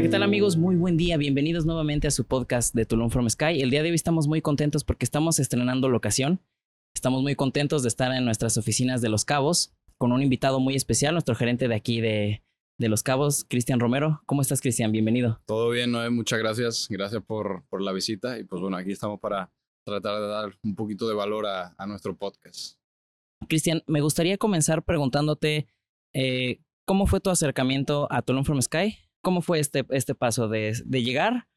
Hola, ¿qué tal amigos? Muy buen día. Bienvenidos nuevamente a su podcast de Tulum from Sky. El día de hoy estamos muy contentos porque estamos estrenando locación. Estamos muy contentos de estar en nuestras oficinas de Los Cabos con un invitado muy especial, nuestro gerente de aquí de, de Los Cabos, Cristian Romero. ¿Cómo estás, Cristian? Bienvenido. Todo bien, Noé. Muchas gracias. Gracias por, por la visita. Y pues bueno, aquí estamos para tratar de dar un poquito de valor a, a nuestro podcast. Cristian, me gustaría comenzar preguntándote eh, cómo fue tu acercamiento a Tulum from Sky. ¿Cómo fue este, este paso de, de llegar,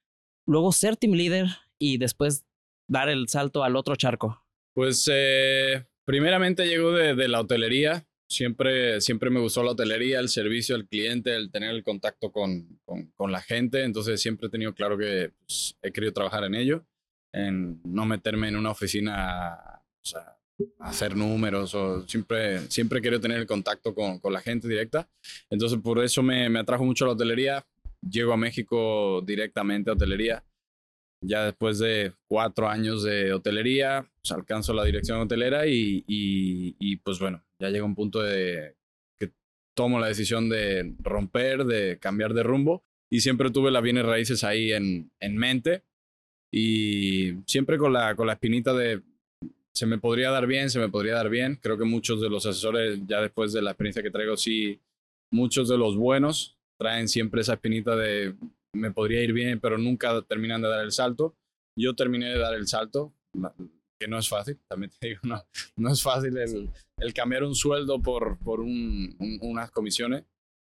luego ser team leader y después dar el salto al otro charco? Pues eh, primeramente llegó de, la hotelería. Siempre, siempre me gustó la hotelería, el servicio al cliente, el tener el contacto con, con, con la gente. Entonces siempre he tenido claro que pues, he querido trabajar en ello, en no meterme en una oficina, o sea, hacer números o siempre, siempre quiero tener el contacto con, con la gente directa. Entonces por eso me, me, atrajo mucho la hotelería. Llego a México directamente a hotelería. Ya después de cuatro años de hotelería, pues alcanzo la dirección hotelera y, y, y, pues bueno, ya llega un punto de que tomo la decisión de romper, de cambiar de rumbo y siempre tuve las bienes raíces ahí en, en mente y siempre con la, con la espinita de se me podría dar bien, se me podría dar bien. Creo que muchos de los asesores, ya después de la experiencia que traigo, sí, muchos de los buenos traen siempre esa espinita de me podría ir bien, pero nunca terminan de dar el salto. Yo terminé de dar el salto, que no es fácil, también te digo, no, no es fácil el, el cambiar un sueldo por, por un, un, unas comisiones.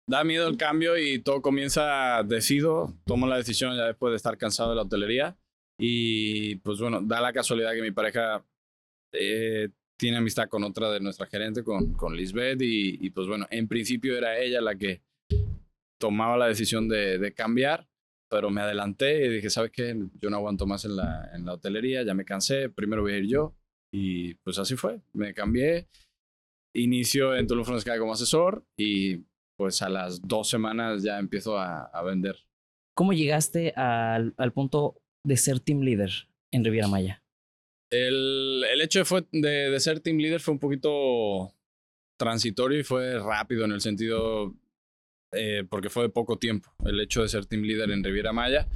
Da miedo el cambio y todo comienza, decido, tomo la decisión ya después de estar cansado de la hotelería. Y pues bueno, da la casualidad que mi pareja eh, tiene amistad con otra de nuestra gerente, con, con Lisbeth, y, y, pues bueno, en principio era ella la que tomaba la decisión de, de, cambiar, pero me adelanté y dije, ¿sabes qué? Yo no aguanto más en la, en la hotelería, ya me cansé, primero voy a ir yo, y pues así fue, me cambié, inicio en Tulum Sky como asesor, y pues a las dos semanas ya empiezo a, a vender. ¿Cómo llegaste al, al punto de ser team leader en Riviera Maya? El, el hecho de, fue, de, ser team leader fue un poquito transitorio y fue rápido en el sentido, eh, porque fue de poco tiempo, el hecho de ser team leader en Riviera Maya,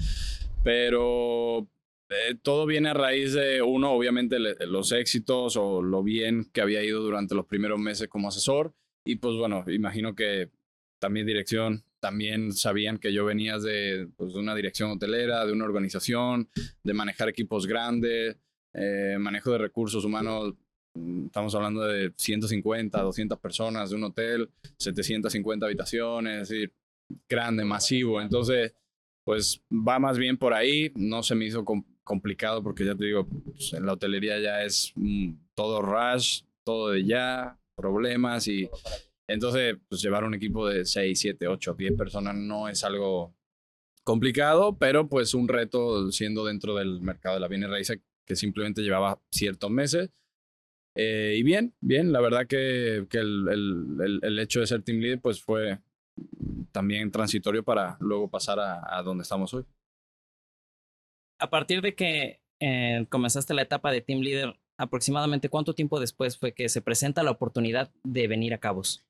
pero eh, todo viene a raíz de, uno, obviamente los éxitos o lo bien que había ido durante los primeros meses como asesor, y pues bueno, imagino que también dirección, también sabían que yo venía de, pues, de una dirección hotelera, de una organización, de manejar equipos grandes eh, manejo de recursos humanos, mm, estamos hablando de 150, 200 personas de un hotel, 750 habitaciones, es decir, grande, masivo. Entonces, pues va más bien por ahí. No se me hizo com complicado porque ya te digo, pues, en la hotelería ya es mm, todo rush, todo de ya, problemas y entonces, pues llevar un equipo de 6, 7, 8, 10 personas no es algo complicado, pero pues un reto siendo dentro del mercado de la bienes raíces que simplemente llevaba ciertos meses. Eh, y bien, bien, la verdad que, que el, el, el, hecho de ser team leader pues fue también transitorio para luego pasar a, donde estamos hoy. A partir de que eh, comenzaste la etapa de team leader, aproximadamente cuánto tiempo después fue que se presenta la oportunidad de venir a Cabos?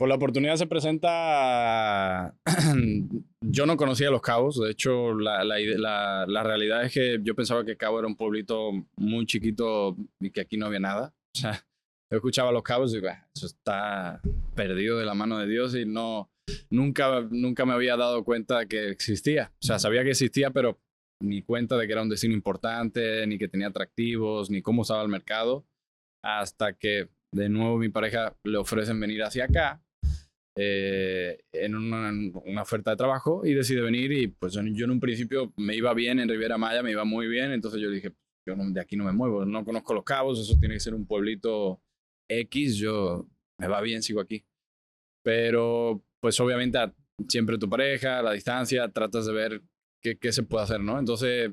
Pues la oportunidad se presenta. yo no conocía Los Cabos. De hecho, la, la, la, la, realidad es que yo pensaba que Cabo era un pueblito muy chiquito y que aquí no había nada. O sea, yo escuchaba Los Cabos y digo, eso está perdido de la mano de Dios y no. Nunca, nunca me había dado cuenta que existía. O sea, sabía que existía, pero ni cuenta de que era un destino importante, ni que tenía atractivos, ni cómo estaba el mercado. Hasta que de nuevo mi pareja le ofrecen venir hacia acá eh, en una, una, oferta de trabajo y decide venir y pues yo en un principio me iba bien en Riviera Maya, me iba muy bien, entonces yo dije, yo no, de aquí no me muevo, no conozco los cabos, eso tiene que ser un pueblito X, yo me va bien, sigo aquí. Pero pues obviamente siempre tu pareja, la distancia, tratas de ver qué, qué se puede hacer, ¿no? Entonces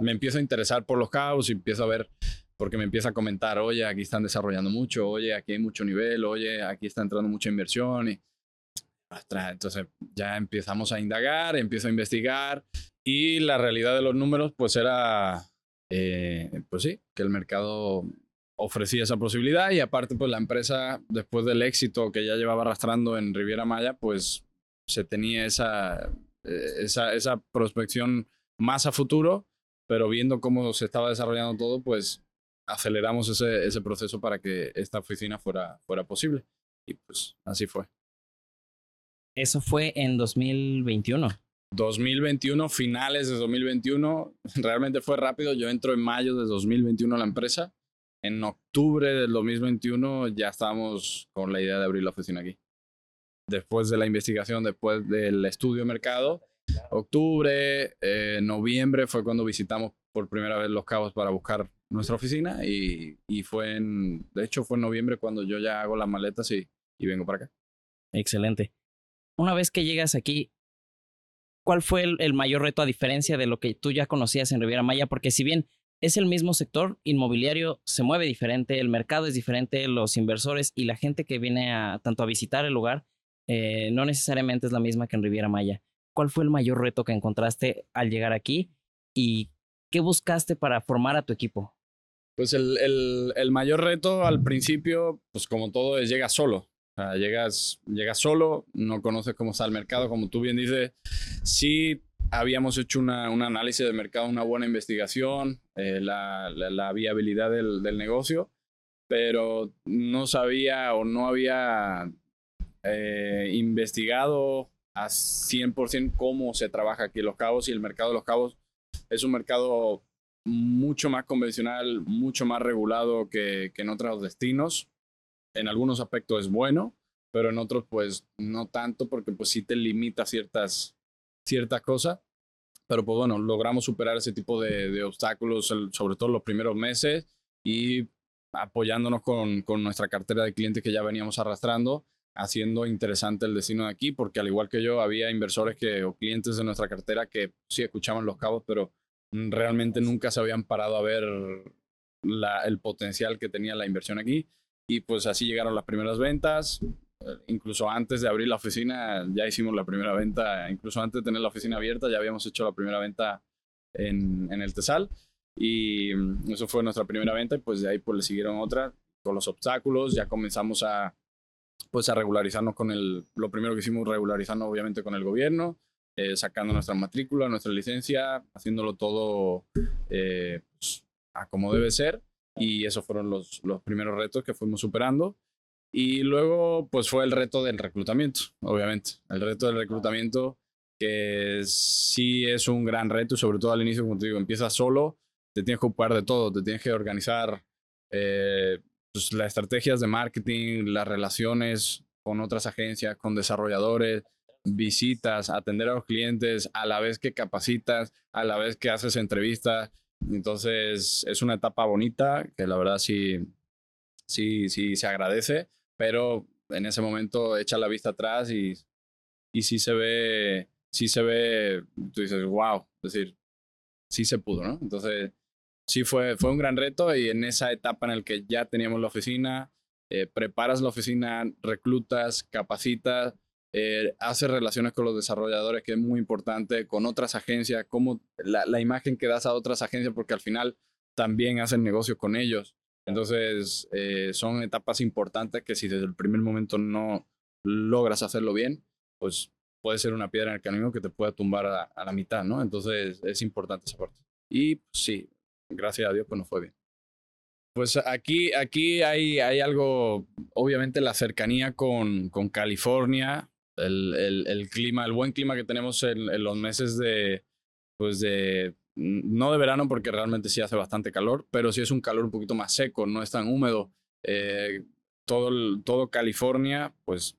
me empiezo a interesar por los cabos y empiezo a ver porque me empieza a comentar, oye, aquí están desarrollando mucho, oye, aquí hay mucho nivel, oye, aquí está entrando mucha inversión. Y, entonces ya empezamos a indagar, empiezo a investigar y la realidad de los números pues era, eh, pues sí, que el mercado ofrecía esa posibilidad y aparte pues la empresa después del éxito que ya llevaba arrastrando en Riviera Maya pues se tenía esa, eh, esa, esa prospección más a futuro, pero viendo cómo se estaba desarrollando todo, pues aceleramos ese, ese proceso para que esta oficina fuera, fuera posible. Y pues así fue. Eso fue en 2021. 2021, finales de 2021, realmente fue rápido. Yo entro en mayo de 2021 a la empresa. En octubre del 2021 ya estábamos con la idea de abrir la oficina aquí. Después de la investigación, después del estudio de mercado, octubre, eh, noviembre fue cuando visitamos por primera vez Los Cabos para buscar nuestra oficina y, y, fue en, de hecho fue en noviembre cuando yo ya hago las maletas y, y vengo para acá. Excelente. Una vez que llegas aquí, ¿cuál fue el, mayor reto a diferencia de lo que tú ya conocías en Riviera Maya? Porque si bien es el mismo sector inmobiliario, se mueve diferente, el mercado es diferente, los inversores y la gente que viene tanto a visitar el lugar eh, no necesariamente es la misma que en Riviera Maya. ¿Cuál fue el mayor reto que encontraste al llegar aquí y qué buscaste para formar a tu equipo? Pues el, el, el mayor reto al principio, pues como todo, es llega solo llegas, llegas solo, no conoces cómo está el mercado, como tú bien dices. Sí, habíamos hecho una, un análisis de mercado, una buena investigación, eh, la, la, viabilidad del, del, negocio, pero no sabía o no había eh, investigado a 100% cómo se trabaja aquí en Los Cabos y el mercado de Los Cabos es un mercado mucho más convencional, mucho más regulado que, que en otros destinos en algunos aspectos es bueno, pero en otros pues no tanto porque pues sí te limita ciertas, ciertas cosas. Pero pues bueno, logramos superar ese tipo de, de obstáculos, sobre todo los primeros meses y apoyándonos con, con nuestra cartera de clientes que ya veníamos arrastrando, haciendo interesante el destino de aquí, porque al igual que yo, había inversores que, o clientes de nuestra cartera que sí escuchaban los cabos, pero realmente nunca se habían parado a ver la, el potencial que tenía la inversión aquí. Y pues así llegaron las primeras ventas. Eh, incluso antes de abrir la oficina ya hicimos la primera venta. Incluso antes de tener la oficina abierta ya habíamos hecho la primera venta en, en el Tesal. Y mm, eso fue nuestra primera venta. Y pues de ahí pues le siguieron otras con los obstáculos. Ya comenzamos a pues a regularizarnos con el... Lo primero que hicimos regularizarnos obviamente con el gobierno. Eh, sacando nuestra matrícula, nuestra licencia, haciéndolo todo eh, pues, a como debe ser y esos fueron los, los primeros retos que fuimos superando. Y luego, pues fue el reto del reclutamiento, obviamente. El reto del reclutamiento, que sí es un gran reto, sobre todo al inicio, como te digo, empiezas solo, te tienes que ocupar de todo, te tienes que organizar eh, pues, las estrategias de marketing, las relaciones con otras agencias, con desarrolladores, visitas, atender a los clientes, a la vez que capacitas, a la vez que haces entrevistas. Entonces es una etapa bonita que la verdad sí, sí, sí se agradece, pero en ese momento echa la vista atrás y, y sí se ve, sí se ve, tú dices, wow, es decir, sí se pudo, ¿no? Entonces sí fue, fue un gran reto y en esa etapa en la que ya teníamos la oficina, eh, preparas la oficina, reclutas, capacitas, eh, hace relaciones con los desarrolladores, que es muy importante, con otras agencias, como la, imagen que das a otras agencias, porque al final también hacen negocios con ellos. Entonces, eh, son etapas importantes que si desde el primer momento no logras hacerlo bien, pues puede ser una piedra en el camino que te pueda tumbar a, la mitad, ¿no? Entonces, es importante esa parte. Y pues, sí, gracias a Dios, pues no fue bien. Pues aquí, aquí hay, hay algo, obviamente la cercanía con, con California, el, el, clima, el buen clima que tenemos en, los meses de, pues de, no de verano porque realmente sí hace bastante calor, pero sí es un calor un poquito más seco, no es tan húmedo. Eh, todo, todo California, pues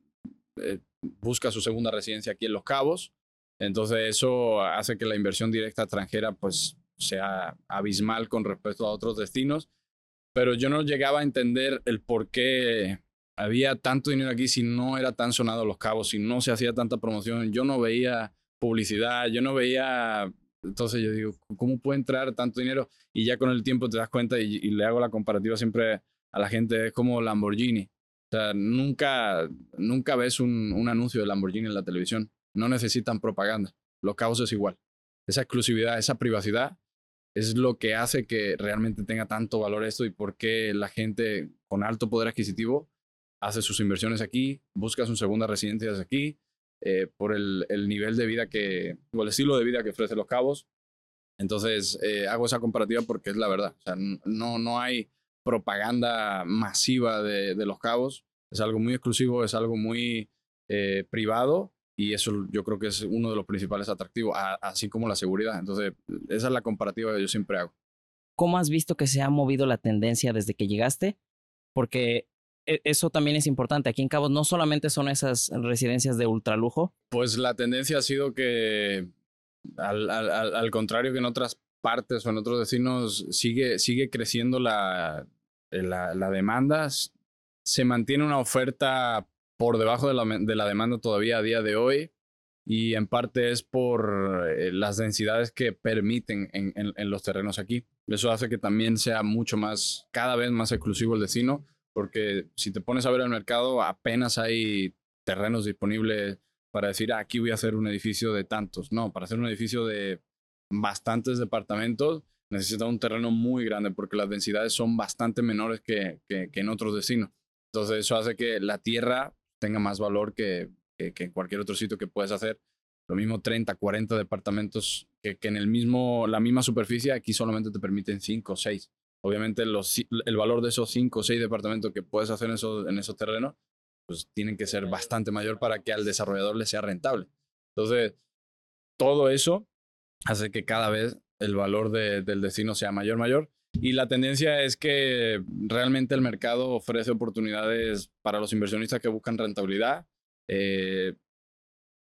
eh, busca su segunda residencia aquí en Los Cabos. Entonces eso hace que la inversión directa extranjera pues sea abismal con respecto a otros destinos. Pero yo no llegaba a entender el por qué había tanto dinero aquí si no era tan sonado Los Cabos, si no se hacía tanta promoción. Yo no veía publicidad, yo no veía... Entonces yo digo, ¿cómo puede entrar tanto dinero? Y ya con el tiempo te das cuenta y, le hago la comparativa siempre a la gente, es como Lamborghini. O sea, nunca, nunca ves un, un anuncio de Lamborghini en la televisión. No necesitan propaganda. Los Cabos es igual. Esa exclusividad, esa privacidad es lo que hace que realmente tenga tanto valor esto y por qué la gente con alto poder adquisitivo hace sus inversiones aquí, busca su segunda residencia aquí eh, por el, el, nivel de vida que, o el estilo de vida que ofrece Los Cabos. Entonces, eh, hago esa comparativa porque es la verdad. O sea, no, no hay propaganda masiva de, de Los Cabos. Es algo muy exclusivo, es algo muy eh, privado y eso yo creo que es uno de los principales atractivos, así como la seguridad. Entonces, esa es la comparativa que yo siempre hago. ¿Cómo has visto que se ha movido la tendencia desde que llegaste? Porque eso también es importante. Aquí en Cabo no solamente son esas residencias de ultralujo. Pues la tendencia ha sido que, al, al, al contrario que en otras partes o en otros vecinos, sigue, sigue creciendo la, la, la demanda. Se mantiene una oferta por debajo de la, de la, demanda todavía a día de hoy y en parte es por eh, las densidades que permiten en, en, en, los terrenos aquí. Eso hace que también sea mucho más, cada vez más exclusivo el vecino porque si te pones a ver el mercado, apenas hay terrenos disponibles para decir, ah, aquí voy a hacer un edificio de tantos. No, para hacer un edificio de bastantes departamentos necesita un terreno muy grande porque las densidades son bastante menores que, que, en otros destinos. Entonces eso hace que la tierra tenga más valor que, que, en cualquier otro sitio que puedes hacer. Lo mismo 30, 40 departamentos que, en el mismo, la misma superficie, aquí solamente te permiten 5 o 6 obviamente el valor de esos cinco o seis departamentos que puedes hacer en esos, en esos terrenos, pues tienen que ser bastante mayor para que al desarrollador le sea rentable. Entonces, todo eso hace que cada vez el valor de, del destino sea mayor, mayor. Y la tendencia es que realmente el mercado ofrece oportunidades para los inversionistas que buscan rentabilidad. Eh,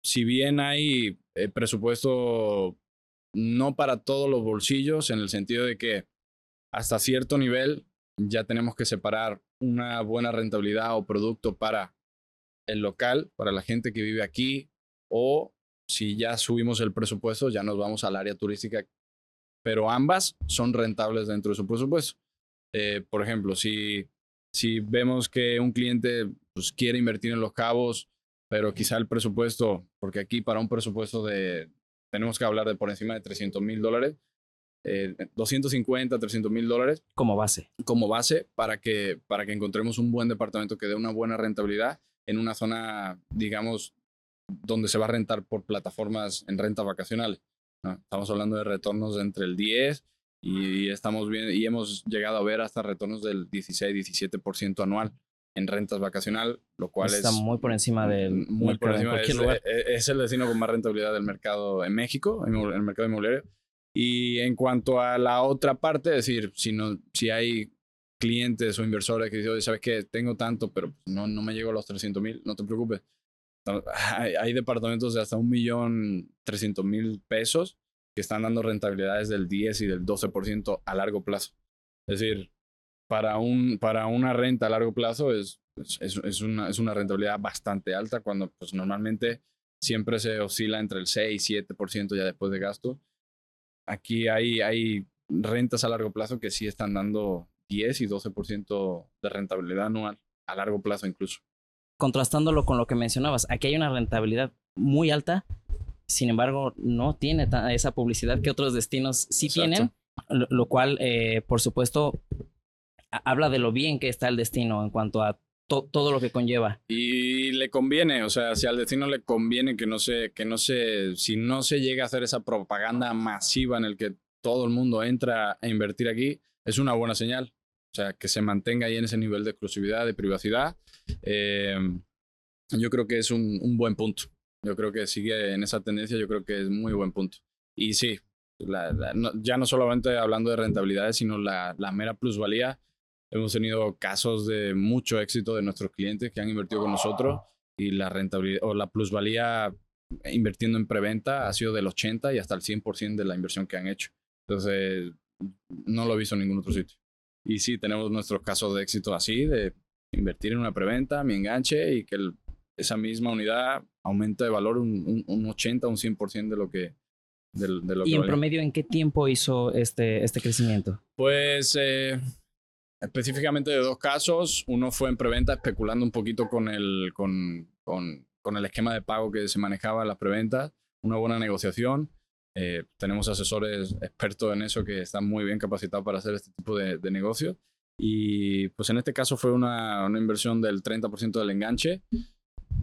si bien hay eh, presupuesto no para todos los bolsillos, en el sentido de que hasta cierto nivel ya tenemos que separar una buena rentabilidad o producto para el local, para la gente que vive aquí, o si ya subimos el presupuesto, ya nos vamos al área turística, pero ambas son rentables dentro de su presupuesto. Eh, por ejemplo, si, si vemos que un cliente pues, quiere invertir en los cabos, pero quizá el presupuesto, porque aquí para un presupuesto de, tenemos que hablar de por encima de 300 mil dólares, eh, 250, 300 mil dólares. Como base. Como base para que, para que encontremos un buen departamento que dé una buena rentabilidad en una zona, digamos, donde se va a rentar por plataformas en renta vacacional. ¿no? Estamos hablando de retornos entre el 10 y estamos bien, y hemos llegado a ver hasta retornos del 16, 17% anual en rentas vacacional, lo cual está es muy por encima del muy por encima, es, lugar. es, el destino con más rentabilidad del mercado en México, en el mercado inmobiliario. Y en cuanto a la otra parte, es decir, si, no, si hay clientes o inversores que dicen, sabes que tengo tanto, pero no, no me llego a los 300 mil, no te preocupes. Hay, hay, departamentos de hasta un millón trescientos mil pesos que están dando rentabilidades del 10 y del 12% a largo plazo. Es decir, para, un, para una renta a largo plazo es, es, es, una, es una rentabilidad bastante alta cuando pues, normalmente siempre se oscila entre el 6 y 7% ya después de gasto aquí hay, hay rentas a largo plazo que sí están dando 10 y 12% de rentabilidad anual, a largo plazo incluso. Contrastándolo con lo que mencionabas, aquí hay una rentabilidad muy alta, sin embargo, no tiene esa publicidad que otros destinos sí Exacto. tienen, lo, lo cual, eh, por supuesto, habla de lo bien que está el destino en cuanto a to todo lo que conlleva. Y le conviene, o sea, si al destino le conviene que no se, que no se, si no se llega a hacer esa propaganda masiva en el que todo el mundo entra a invertir aquí, es una buena señal. O sea, que se mantenga ahí en ese nivel de exclusividad, de privacidad. Eh, yo creo que es un, un, buen punto. Yo creo que sigue en esa tendencia, yo creo que es muy buen punto. Y sí, la, la, no, ya no solamente hablando de rentabilidades, sino la, la mera plusvalía Hemos tenido casos de mucho éxito de nuestros clientes que han invertido con nosotros y la rentabilidad o la plusvalía invirtiendo en preventa ha sido del 80 y hasta el 100% de la inversión que han hecho. Entonces, no lo he visto en ningún otro sitio. Y sí, tenemos nuestros casos de éxito así, de invertir en una preventa, mi enganche y que el, esa misma unidad aumente de valor un, un, un 80, un 100% de lo que, de, de lo ¿Y que en valía. promedio en qué tiempo hizo este, este crecimiento? Pues eh, específicamente de dos casos. Uno fue en preventa, especulando un poquito con el, con, con, el esquema de pago que se manejaba en las preventas. Una buena negociación. Eh, tenemos asesores expertos en eso que están muy bien capacitados para hacer este tipo de, de negocios. Y pues en este caso fue una, una inversión del 30% del enganche.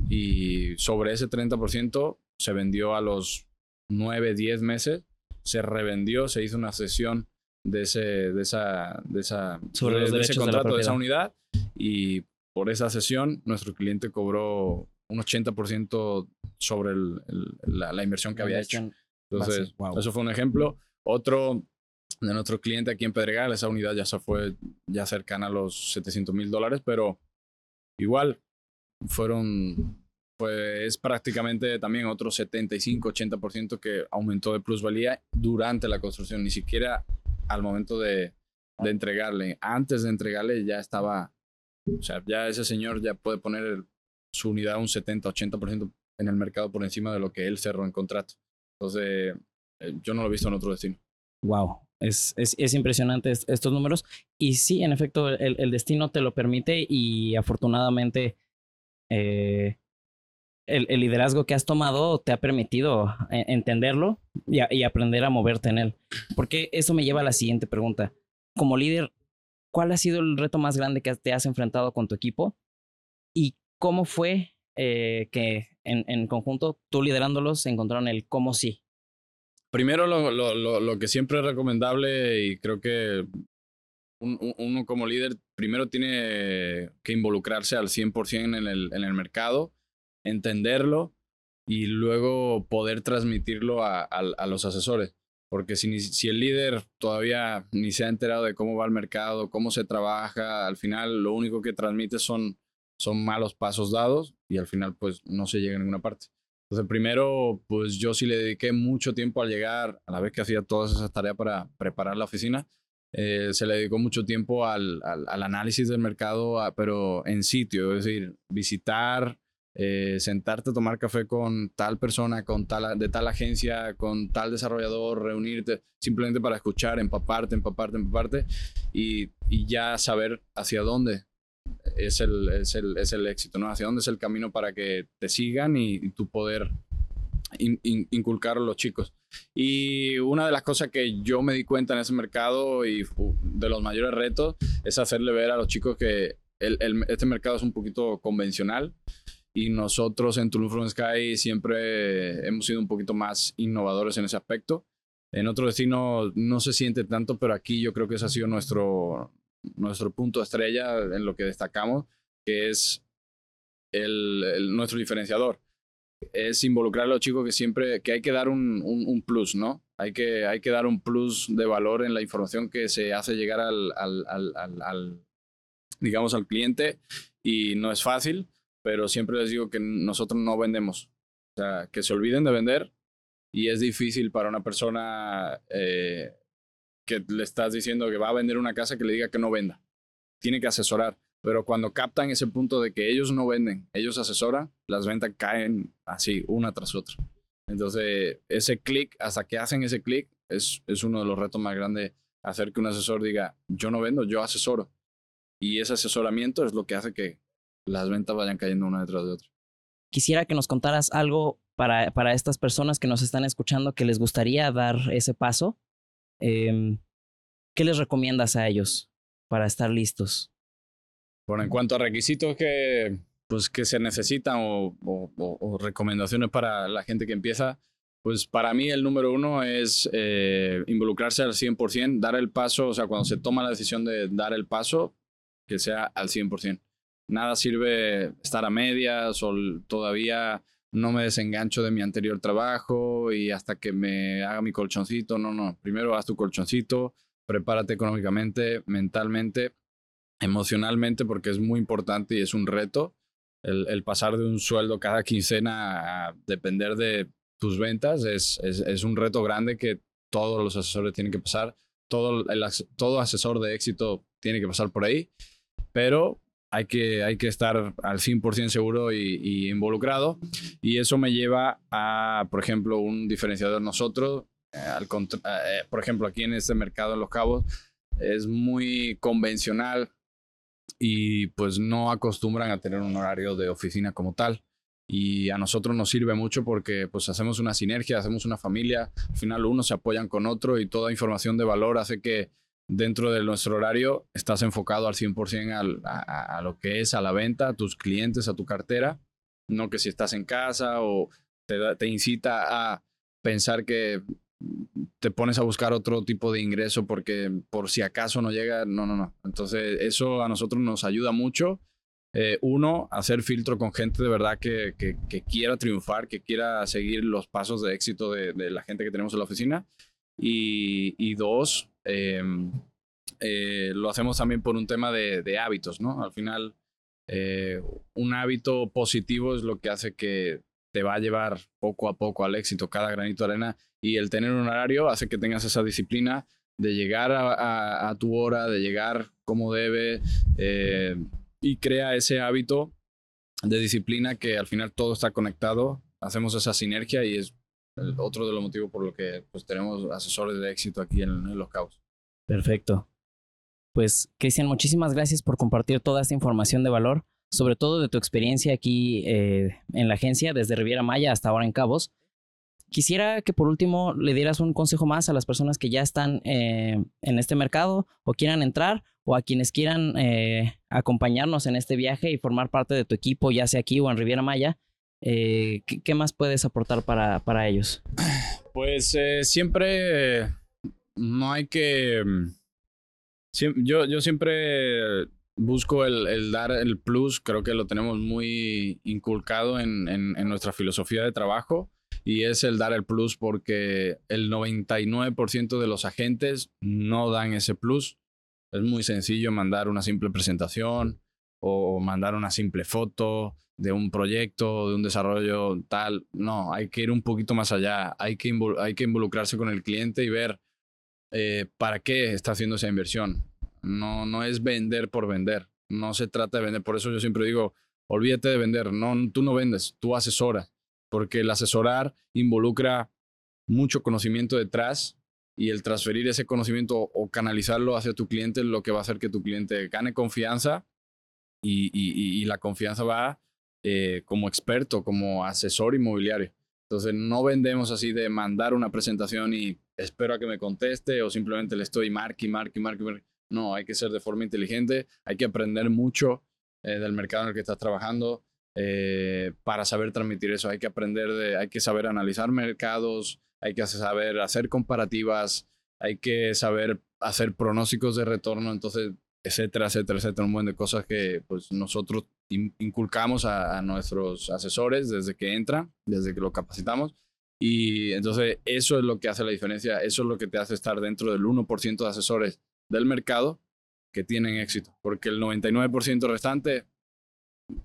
y sobre ese 30% se vendió a los 9, 10 meses, se revendió, se hizo una sesión de ese, de esa, de esa, Sobre los de ese derechos de la contrato, de esa unidad, y por esa sesión nuestro cliente cobró un 80% sobre el- el- la, la inversión que había hecho. Entonces, Wow. eso fue un ejemplo. Otro de nuestro cliente aquí en Pedregal, esa unidad ya se fue ya cercana a los 700 mil dólares, pero igual fueron, pues prácticamente también otro 75-80% que aumentó de plusvalía durante la construcción, ni siquiera al momento de, de entregarle. Antes de entregarle ya estaba, o sea, ya ese señor ya puede poner el- su unidad un 70-80% en el mercado por encima de lo que él cerró en contrato. Entonces, eh, yo no lo he visto en otro destino. Wow, es, es, es impresionante est- estos números. Y sí, en efecto, el, el destino te lo permite y afortunadamente eh, el, liderazgo que has tomado te ha permitido eh, entenderlo y, aprender a moverte en él. Porque eso me lleva a la siguiente pregunta. Como líder, ¿cuál ha sido el reto más grande que te has enfrentado con tu equipo? ¿Y cómo fue eh, que en, conjunto, tú liderándolos, encontraron el cómo sí? Primero, lo, lo, lo, lo que siempre es recomendable y creo que un- un- uno como líder primero tiene que involucrarse al 100% en el, en el mercado, entenderlo y luego poder transmitirlo a, a- a los asesores. Porque si, si el líder todavía ni se ha enterado de cómo va el mercado, cómo se trabaja, al final lo único que transmite son, son malos pasos dados y al final pues no se llega a ninguna parte. Entonces, primero, pues yo sí le dediqué mucho tiempo al llegar, a la vez que hacía todas esas tareas para preparar la oficina, eh, se le dedicó mucho tiempo al, al- análisis del mercado, pero en sitio, es decir, visitar, eh, sentarte a tomar café con tal persona, con tal, de tal agencia, con tal desarrollador, reunirte simplemente para escuchar, empaparte, empaparte, empaparte y, y ya saber hacia dónde es el, es, el, es el éxito, ¿no? Hacia dónde es el camino para que te sigan y, y tú poder in- in- inculcar a los chicos. Y una de las cosas que yo me di cuenta en ese mercado y de los mayores retos es hacerle ver a los chicos que este mercado es un poquito convencional y nosotros en Tulum From Sky siempre hemos sido un poquito más innovadores en ese aspecto. En otro destino no se siente tanto, pero aquí yo creo que ese ha sido nuestro, nuestro punto estrella en lo que destacamos, que es el, el- nuestro diferenciador. Es involucrar a los chicos que siempre, que hay que dar un, un- un plus, ¿no? Hay que, hay que dar un plus de valor en la información que se hace llegar al, al- al- al- digamos, al cliente y no es fácil, pero siempre les digo que nosotros no vendemos. O sea, que se olviden de vender y es difícil para una persona eh, que le estás diciendo que va a vender una casa que le diga que no venda. Tiene que asesorar. Pero cuando captan ese punto de que ellos no venden, ellos asesoran, las ventas caen así, una tras otra. Entonces, ese clic, hasta que hacen ese clic, es, es uno de los retos más grandes, hacer que un asesor diga, yo no vendo, yo asesoro. Y ese asesoramiento es lo que hace que las ventas vayan cayendo una detrás de otra. quisiera que nos contaras algo para, para estas personas que nos están escuchando que les gustaría dar ese paso. Em, ¿Qué les recomiendas a ellos para estar listos? Bueno, en cuanto a requisitos que, pues, que se necesitan o, o- o- o recomendaciones para la gente que empieza, pues para mí el número uno es eh, involucrarse al 100%, dar el paso, o sea, cuando se toma la decisión de dar el paso, que sea al 100%. Nada sirve estar a medias o todavía no me desengancho de mi anterior trabajo y hasta que me haga mi colchoncito. No, no. Primero haz tu colchoncito, prepárate económicamente, mentalmente emocionalmente porque es muy importante y es un reto el, pasar de un sueldo cada quincena a depender de tus ventas es, es, es un reto grande que todos los asesores tienen que pasar todo, el, todo asesor de éxito tiene que pasar por ahí pero hay que, hay que estar al 100% seguro y, involucrado. Y eso me lleva a por ejemplo un diferenciador. Nosotros eh, al eh, por ejemplo aquí en este mercado en Los Cabos es muy convencional y pues no acostumbran a tener un horario de oficina como tal. Y a nosotros nos sirve mucho porque pues hacemos una sinergia, hacemos una familia, al final unos se apoyan con otro y toda información de valor hace que dentro de nuestro horario estás enfocado al 100% al- a, a- lo que es a la venta, a tus clientes, a tu cartera no que si estás en casa o te, te incita a pensar que te pones a buscar otro tipo de ingreso porque por si acaso no llega, no, no, no. Entonces eso a nosotros nos ayuda mucho. Eh, uno, hacer filtro con gente de verdad que, que, quiera triunfar, que quiera seguir los pasos de éxito de, de la gente que tenemos en la oficina. Y, y dos, em, eh, lo hacemos también por un tema de, hábitos, ¿no? Al final, eh, un hábito positivo es lo que hace que te va a llevar poco a poco al éxito, cada granito de arena. Y el tener un horario hace que tengas esa disciplina de llegar a, tu hora, de llegar como debe, eh, y crea ese hábito de disciplina que al final todo está conectado. Hacemos esa sinergia y es otro de los motivos por los que pues, tenemos asesores de éxito aquí en, Los Cabos. Perfecto. Pues, Cristian, muchísimas gracias por compartir toda esta información de valor sobre todo de tu experiencia aquí eh, en la agencia, desde Riviera Maya hasta ahora en Cabos. Quisiera que por último le dieras un consejo más a las personas que ya están eh, en este mercado o quieran entrar o a quienes quieran eh, acompañarnos en este viaje y formar parte de tu equipo, ya sea aquí o en Riviera Maya. ¿Qué, más puedes aportar para, para ellos? Pues siempre no hay que... Mm, yo, yo siempre busco el, dar el plus, creo que lo tenemos muy inculcado en, nuestra filosofía de trabajo y es el dar el plus porque el 99% de los agentes no dan ese plus. Es muy sencillo mandar una simple presentación o mandar una simple foto de un proyecto, de un desarrollo tal. No, hay que ir un poquito más allá. Hay que, hay que involucrarse con el cliente y ver eh, para qué está haciendo esa inversión. No, no es vender por vender. No se trata de vender. Por eso yo siempre digo, olvídate de vender. No, tú no vendes, tú asesoras. Porque el asesorar involucra mucho conocimiento detrás y el transferir ese conocimiento o canalizarlo hacia tu cliente es lo que va a hacer que tu cliente gane confianza y, la confianza va eh, como experto, como asesor inmobiliario. Entonces no vendemos así de mandar una presentación y espero a que me conteste o simplemente le estoy marque marque y marque. No, hay que ser de forma inteligente, hay que aprender mucho eh, del mercado en el que estás trabajando eh, para saber transmitir eso. Hay que aprender de, hay que saber analizar mercados, hay que saber hacer comparativas, hay que saber hacer pronósticos de retorno, entonces, etcétera, etcétera, etcétera, un buen de cosas que pues nosotros inculcamos a, a nuestros asesores desde que entran, desde que lo capacitamos. Y entonces eso es lo que hace la diferencia, eso es lo que te hace estar dentro del 1% de asesores del mercado que tienen éxito, porque el 99% restante,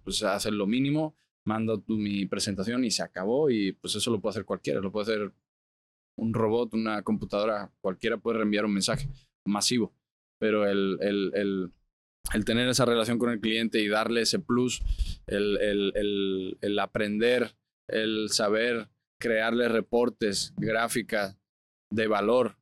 pues hacen lo mínimo, mando tu, mi presentación y se acabó y pues eso lo puede hacer cualquiera, lo puede hacer un robot, una computadora, cualquiera puede reenviar un mensaje masivo, pero el, el, el, tener esa relación con el cliente y darle ese plus, el, el, aprender, el saber crearle reportes, gráficas de valor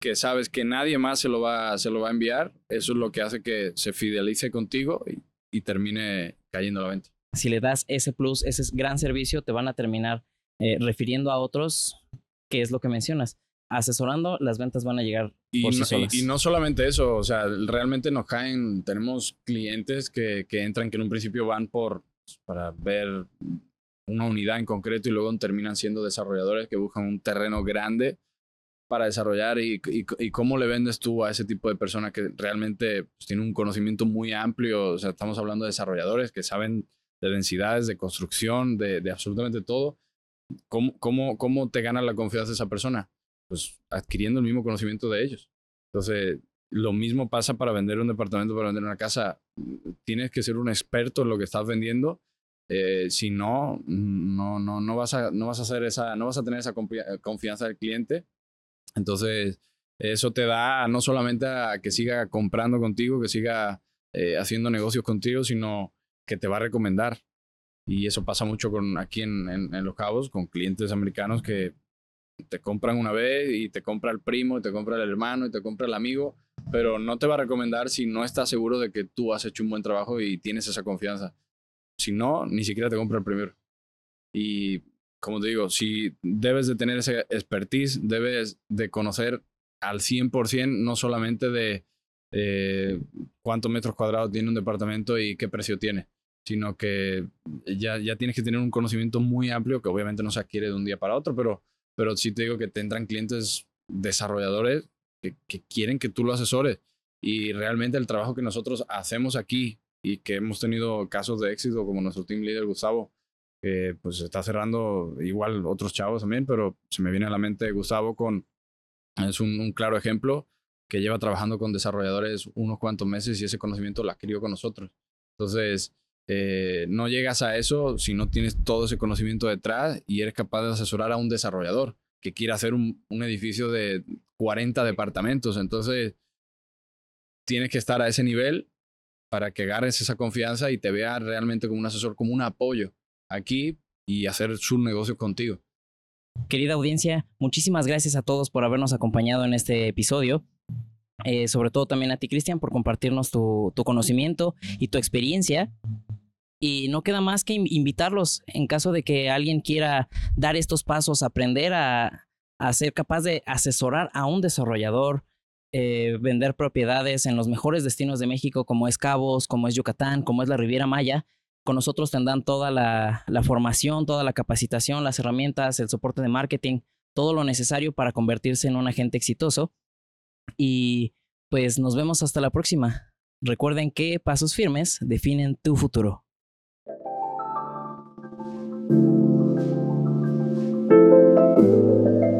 que sabes que nadie más se lo va, se lo va a enviar, eso es lo que hace que se fidelice contigo y, termine cayendo la venta. Si le das ese plus, ese gran servicio, te van a terminar eh, refiriendo a otros, que es lo que mencionas. Asesorando, las ventas van a llegar y por sí no, solas. Y, no solamente eso, o sea, realmente nos caen, tenemos clientes que, que entran que en un principio van por para ver una unidad en concreto y luego terminan siendo desarrolladores que buscan un terreno grande para desarrollar y, y, cómo le vendes tú a ese tipo de persona que realmente pues, tiene un conocimiento muy amplio. O sea, estamos hablando de desarrolladores que saben de densidades, de construcción, de, de absolutamente todo. ¿Cómo, cómo, ¿Cómo te gana la confianza de esa persona? Pues adquiriendo el mismo conocimiento de ellos. Entonces, lo mismo pasa para vender un departamento, para vender una casa. Tienes que ser un experto en lo que estás vendiendo. Eh, si no, no, no, no, vas a, no vas a hacer esa, no vas a tener esa confianza del cliente entonces, eso te da no solamente a que siga comprando contigo, que siga eh, haciendo negocios contigo, sino que te va a recomendar. Y eso pasa mucho con, aquí en, en, Los Cabos, con clientes americanos que te compran una vez y te compra el primo, y te compra el hermano, y te compra el amigo, pero no te va a recomendar si no estás seguro de que tú has hecho un buen trabajo y tienes esa confianza. Si no, ni siquiera te compra el primero. Y como te digo, si debes de tener esa expertise, debes de conocer al 100%, no solamente de eh, cuántos metros cuadrados tiene un departamento y qué precio tiene, sino que ya, ya tienes que tener un conocimiento muy amplio que obviamente no se adquiere de un día para otro, pero, pero sí te digo que te entran clientes desarrolladores que, quieren que tú lo asesores y realmente el trabajo que nosotros hacemos aquí y que hemos tenido casos de éxito como nuestro team leader Gustavo, pues está cerrando igual otros chavos también, pero se me viene a la mente Gustavo con, es un, claro ejemplo que lleva trabajando con desarrolladores unos cuantos meses y ese conocimiento lo adquirió con nosotros. Entonces, eh, no llegas a eso si no tienes todo ese conocimiento detrás y eres capaz de asesorar a un desarrollador que quiere hacer un, un edificio de 40 departamentos. Entonces, tienes que estar a ese nivel para que agarres esa confianza y te vea realmente como un asesor, como un apoyo aquí y hacer su negocio contigo. Querida audiencia, muchísimas gracias a todos por habernos acompañado en este episodio. Eh, sobre todo también a ti, Cristian, por compartirnos tu, conocimiento y tu experiencia. Y no queda más que invitarlos en caso de que alguien quiera dar estos pasos, aprender a, ser capaz de asesorar a un desarrollador, eh, vender propiedades en los mejores destinos de México, como es Cabos, como es Yucatán, como es la Riviera Maya. Con nosotros tendrán toda la, formación, toda la capacitación, las herramientas, el soporte de marketing, todo lo necesario para convertirse en un agente exitoso. Y pues nos vemos hasta la próxima. Recuerden que pasos firmes definen tu futuro. Thank you.